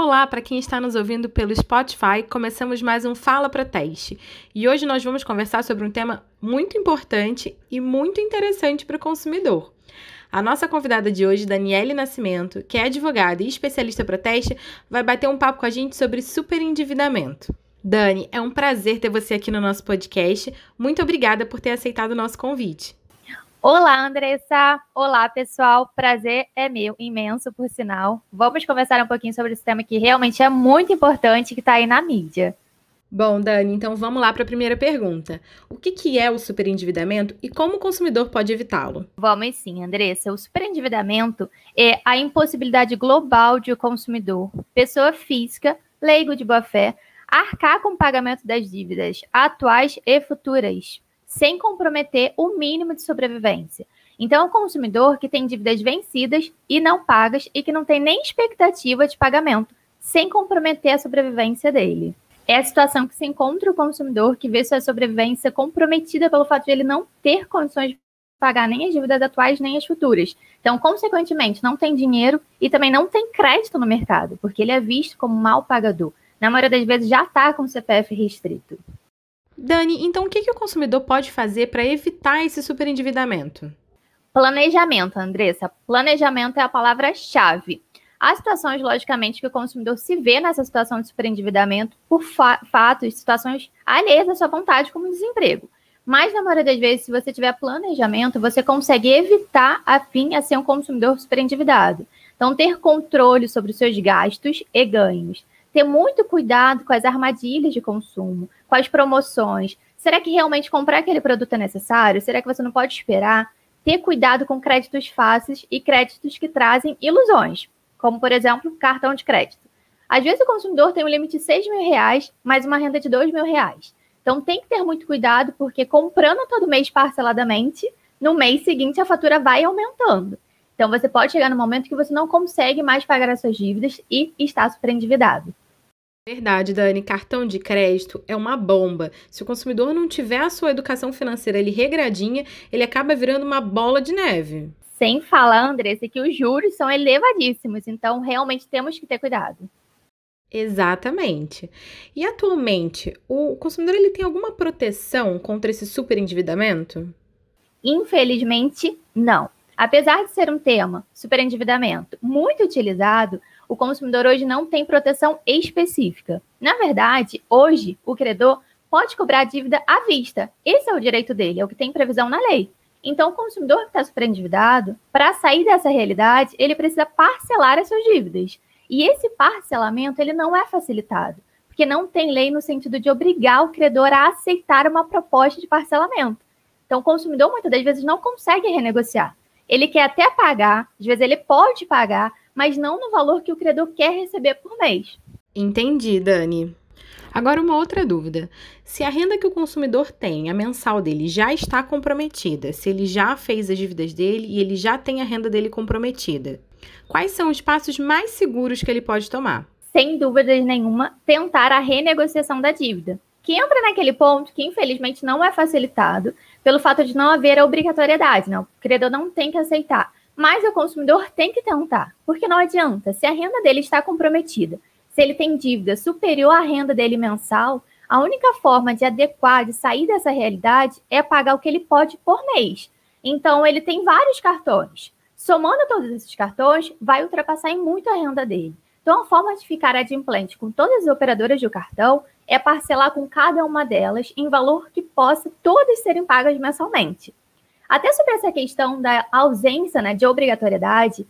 Olá, para quem está nos ouvindo pelo Spotify, começamos mais um Fala para Teste. E hoje nós vamos conversar sobre um tema muito importante e muito interessante para o consumidor. A nossa convidada de hoje, Daniele Nascimento, que é advogada e especialista para teste, vai bater um papo com a gente sobre superendividamento. Dani, é um prazer ter você aqui no nosso podcast. Muito obrigada por ter aceitado o nosso convite. Olá, Andressa. Olá, pessoal. Prazer é meu, imenso, por sinal. Vamos conversar um pouquinho sobre esse tema que realmente é muito importante que está aí na mídia. Bom, Dani, então vamos lá para a primeira pergunta. O que, que é o superendividamento e como o consumidor pode evitá-lo? Vamos sim, Andressa. O superendividamento é a impossibilidade global de o consumidor, pessoa física, leigo de boa fé, arcar com o pagamento das dívidas atuais e futuras sem comprometer o mínimo de sobrevivência. Então, o consumidor que tem dívidas vencidas e não pagas e que não tem nem expectativa de pagamento, sem comprometer a sobrevivência dele. É a situação que se encontra o consumidor que vê sua sobrevivência comprometida pelo fato de ele não ter condições de pagar nem as dívidas atuais nem as futuras. Então, consequentemente, não tem dinheiro e também não tem crédito no mercado, porque ele é visto como mal pagador. Na maioria das vezes já está com o CPF restrito. Dani, então o que, que o consumidor pode fazer para evitar esse superendividamento? Planejamento, Andressa. Planejamento é a palavra-chave. Há situações, logicamente, que o consumidor se vê nessa situação de superendividamento por fa fatos, situações alheias à sua vontade, como desemprego. Mas, na maioria das vezes, se você tiver planejamento, você consegue evitar a fim a ser um consumidor superendividado. Então, ter controle sobre os seus gastos e ganhos ter muito cuidado com as armadilhas de consumo, com as promoções. Será que realmente comprar aquele produto é necessário? Será que você não pode esperar? Ter cuidado com créditos fáceis e créditos que trazem ilusões, como, por exemplo, cartão de crédito. Às vezes o consumidor tem um limite de 6 mil reais, mais uma renda de 2 mil reais. Então tem que ter muito cuidado, porque comprando todo mês parceladamente, no mês seguinte a fatura vai aumentando. Então, você pode chegar no momento que você não consegue mais pagar as suas dívidas e está superendividado. Verdade, Dani. Cartão de crédito é uma bomba. Se o consumidor não tiver a sua educação financeira ele regradinha, ele acaba virando uma bola de neve. Sem falar, Andressa, que os juros são elevadíssimos, então realmente temos que ter cuidado. Exatamente. E atualmente, o consumidor ele tem alguma proteção contra esse superendividamento? Infelizmente, não. Apesar de ser um tema, superendividamento, muito utilizado, o consumidor hoje não tem proteção específica. Na verdade, hoje, o credor pode cobrar a dívida à vista. Esse é o direito dele, é o que tem previsão na lei. Então, o consumidor que está superendividado, para sair dessa realidade, ele precisa parcelar as suas dívidas. E esse parcelamento ele não é facilitado, porque não tem lei no sentido de obrigar o credor a aceitar uma proposta de parcelamento. Então, o consumidor muitas das vezes não consegue renegociar. Ele quer até pagar, às vezes ele pode pagar, mas não no valor que o credor quer receber por mês. Entendi, Dani. Agora, uma outra dúvida. Se a renda que o consumidor tem, a mensal dele, já está comprometida, se ele já fez as dívidas dele e ele já tem a renda dele comprometida, quais são os passos mais seguros que ele pode tomar? Sem dúvida nenhuma, tentar a renegociação da dívida que entra naquele ponto que, infelizmente, não é facilitado pelo fato de não haver a obrigatoriedade. Não, o credor não tem que aceitar. Mas o consumidor tem que tentar, porque não adianta. Se a renda dele está comprometida, se ele tem dívida superior à renda dele mensal, a única forma de adequar, de sair dessa realidade, é pagar o que ele pode por mês. Então, ele tem vários cartões. Somando todos esses cartões, vai ultrapassar em muito a renda dele. Então, a forma de ficar adimplente com todas as operadoras de cartão é parcelar com cada uma delas em valor que possa todas serem pagas mensalmente. Até sobre essa questão da ausência né, de obrigatoriedade,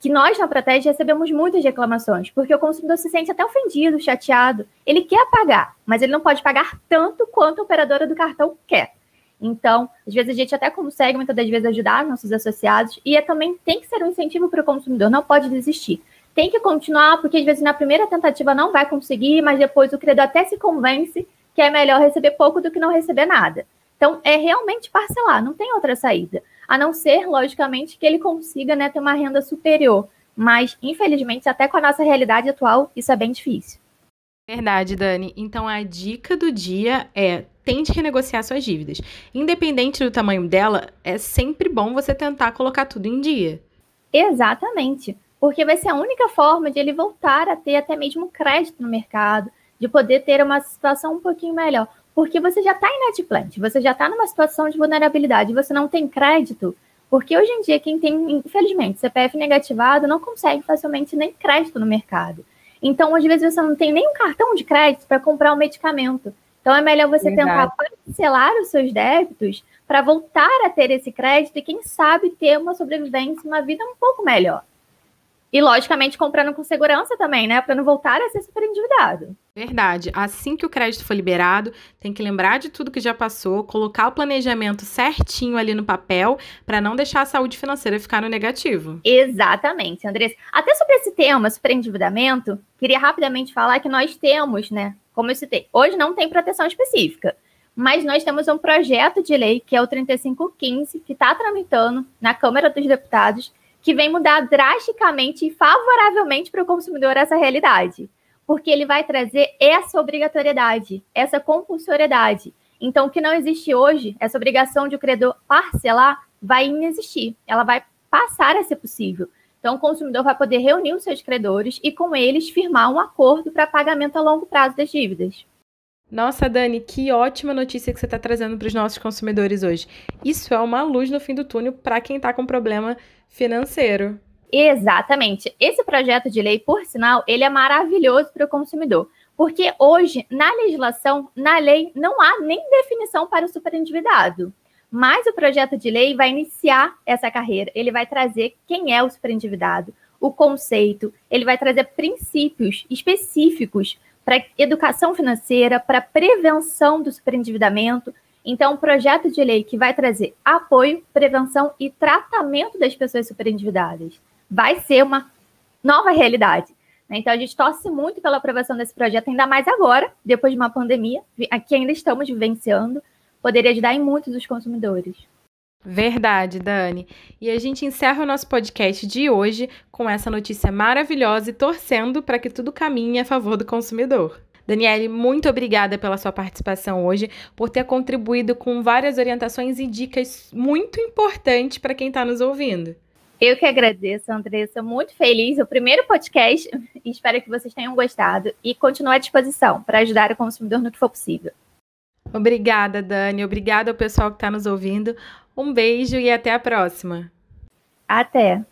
que nós na Protege recebemos muitas reclamações, porque o consumidor se sente até ofendido, chateado. Ele quer pagar, mas ele não pode pagar tanto quanto a operadora do cartão quer. Então, às vezes a gente até consegue muitas das vezes ajudar nossos associados e é, também tem que ser um incentivo para o consumidor, não pode desistir tem que continuar, porque às vezes na primeira tentativa não vai conseguir, mas depois o credor até se convence que é melhor receber pouco do que não receber nada. Então, é realmente parcelar, não tem outra saída. A não ser, logicamente, que ele consiga né, ter uma renda superior. Mas, infelizmente, até com a nossa realidade atual, isso é bem difícil. Verdade, Dani. Então, a dica do dia é tente renegociar suas dívidas. Independente do tamanho dela, é sempre bom você tentar colocar tudo em dia. Exatamente. porque vai ser a única forma de ele voltar a ter até mesmo crédito no mercado, de poder ter uma situação um pouquinho melhor. Porque você já está inadimplente, você já está numa situação de vulnerabilidade, você não tem crédito, porque hoje em dia quem tem, infelizmente, CPF negativado não consegue facilmente nem crédito no mercado. Então, às vezes, você não tem nem um cartão de crédito para comprar um medicamento. Então, é melhor você Verdade. tentar parcelar os seus débitos para voltar a ter esse crédito e, quem sabe, ter uma sobrevivência, uma vida um pouco melhor. E, logicamente, comprando com segurança também, né? Para não voltar a ser super endividado. Verdade. Assim que o crédito for liberado, tem que lembrar de tudo que já passou, colocar o planejamento certinho ali no papel, para não deixar a saúde financeira ficar no negativo. Exatamente, Andressa. Até sobre esse tema, superendividamento, queria rapidamente falar que nós temos, né? Como eu citei, hoje não tem proteção específica, mas nós temos um projeto de lei, que é o 3515, que está tramitando na Câmara dos Deputados que vem mudar drasticamente e favoravelmente para o consumidor essa realidade, porque ele vai trazer essa obrigatoriedade, essa compulsoriedade. Então, o que não existe hoje, essa obrigação de o credor parcelar, vai inexistir, ela vai passar a ser possível. Então, o consumidor vai poder reunir os seus credores e, com eles, firmar um acordo para pagamento a longo prazo das dívidas. Nossa, Dani, que ótima notícia que você está trazendo para os nossos consumidores hoje. Isso é uma luz no fim do túnel para quem está com problema financeiro. Exatamente. Esse projeto de lei, por sinal, ele é maravilhoso para o consumidor. Porque hoje, na legislação, na lei, não há nem definição para o superendividado. Mas o projeto de lei vai iniciar essa carreira. Ele vai trazer quem é o superendividado, o conceito, ele vai trazer princípios específicos para educação financeira, para prevenção do superendividamento. Então, um projeto de lei que vai trazer apoio, prevenção e tratamento das pessoas superendividadas. Vai ser uma nova realidade. Né? Então, a gente torce muito pela aprovação desse projeto, ainda mais agora, depois de uma pandemia, que ainda estamos vivenciando, poderia ajudar em muitos dos consumidores. Verdade, Dani. E a gente encerra o nosso podcast de hoje com essa notícia maravilhosa e torcendo para que tudo caminhe a favor do consumidor. Daniele, muito obrigada pela sua participação hoje, por ter contribuído com várias orientações e dicas muito importantes para quem está nos ouvindo. Eu que agradeço, Andressa. Muito feliz. O primeiro podcast. Espero que vocês tenham gostado e continuo à disposição para ajudar o consumidor no que for possível. Obrigada, Dani. Obrigada ao pessoal que está nos ouvindo. Um beijo e até a próxima. Até.